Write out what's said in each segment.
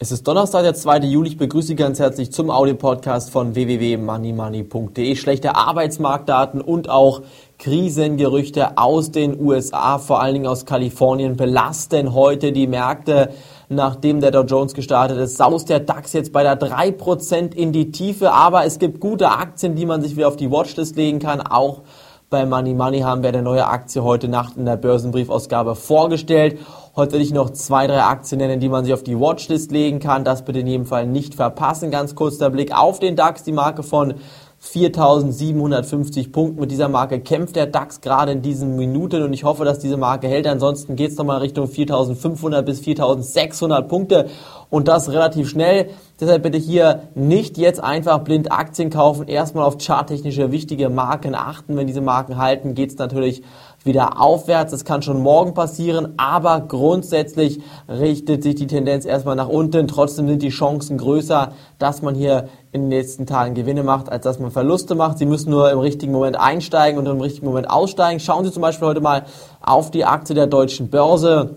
Es ist Donnerstag, der 2. Juli. Ich begrüße Sie ganz herzlich zum Audio-Podcast von www.moneymoney.de. Schlechte Arbeitsmarktdaten und auch Krisengerüchte aus den USA, vor allen Dingen aus Kalifornien, belasten heute die Märkte. Nachdem der Dow Jones gestartet ist, saust der DAX jetzt bei der 3% in die Tiefe. Aber es gibt gute Aktien, die man sich wieder auf die Watchlist legen kann. Auch bei Money Money haben wir eine neue Aktie heute Nacht in der Börsenbriefausgabe vorgestellt. Heute will ich noch zwei, drei Aktien nennen, die man sich auf die Watchlist legen kann. Das bitte in jedem Fall nicht verpassen. Ganz kurz der Blick auf den DAX, die Marke von 4750 Punkten. Mit dieser Marke kämpft der DAX gerade in diesen Minuten und ich hoffe, dass diese Marke hält. Ansonsten geht es nochmal Richtung 4500 bis 4600 Punkte und das relativ schnell. Deshalb bitte hier nicht jetzt einfach blind Aktien kaufen, erstmal auf charttechnische wichtige Marken achten. Wenn diese Marken halten, geht es natürlich wieder aufwärts. Das kann schon morgen passieren, aber grundsätzlich richtet sich die Tendenz erstmal nach unten. Trotzdem sind die Chancen größer, dass man hier in den nächsten Tagen Gewinne macht, als dass man Verluste macht. Sie müssen nur im richtigen Moment einsteigen und im richtigen Moment aussteigen. Schauen Sie zum Beispiel heute mal auf die Aktie der deutschen Börse.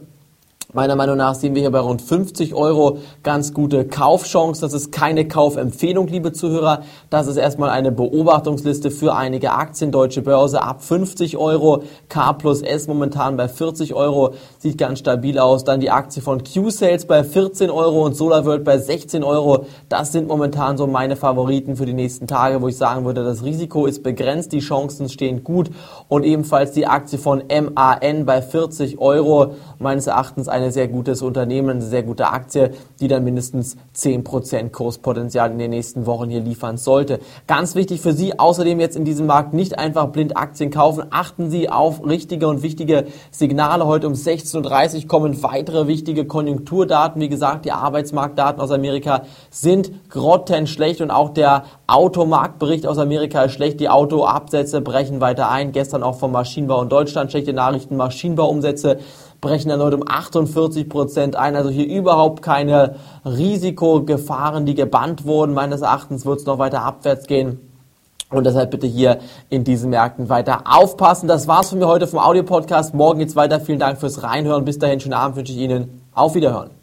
Meiner Meinung nach sehen wir hier bei rund 50 Euro ganz gute Kaufchance. Das ist keine Kaufempfehlung, liebe Zuhörer. Das ist erstmal eine Beobachtungsliste für einige Aktien. Deutsche Börse ab 50 Euro. K plus S momentan bei 40 Euro. Sieht ganz stabil aus. Dann die Aktie von Q-Sales bei 14 Euro und SolarWorld bei 16 Euro. Das sind momentan so meine Favoriten für die nächsten Tage, wo ich sagen würde, das Risiko ist begrenzt. Die Chancen stehen gut. Und ebenfalls die Aktie von MAN bei 40 Euro. Meines Erachtens eine sehr gutes Unternehmen, eine sehr gute Aktie, die dann mindestens 10% Kurspotenzial in den nächsten Wochen hier liefern sollte. Ganz wichtig für Sie außerdem jetzt in diesem Markt nicht einfach blind Aktien kaufen. Achten Sie auf richtige und wichtige Signale. Heute um 16.30 Uhr kommen weitere wichtige Konjunkturdaten. Wie gesagt, die Arbeitsmarktdaten aus Amerika sind grottenschlecht und auch der Automarktbericht aus Amerika ist schlecht. Die Autoabsätze brechen weiter ein. Gestern auch vom Maschinenbau in Deutschland schlechte Nachrichten. Maschinenbauumsätze brechen erneut um 48 Prozent ein. Also hier überhaupt keine Risikogefahren, die gebannt wurden. Meines Erachtens wird es noch weiter abwärts gehen. Und deshalb bitte hier in diesen Märkten weiter aufpassen. Das war's von mir heute vom Audio-Podcast. Morgen geht's weiter. Vielen Dank fürs Reinhören. Bis dahin, schönen Abend wünsche ich Ihnen. Auf Wiederhören.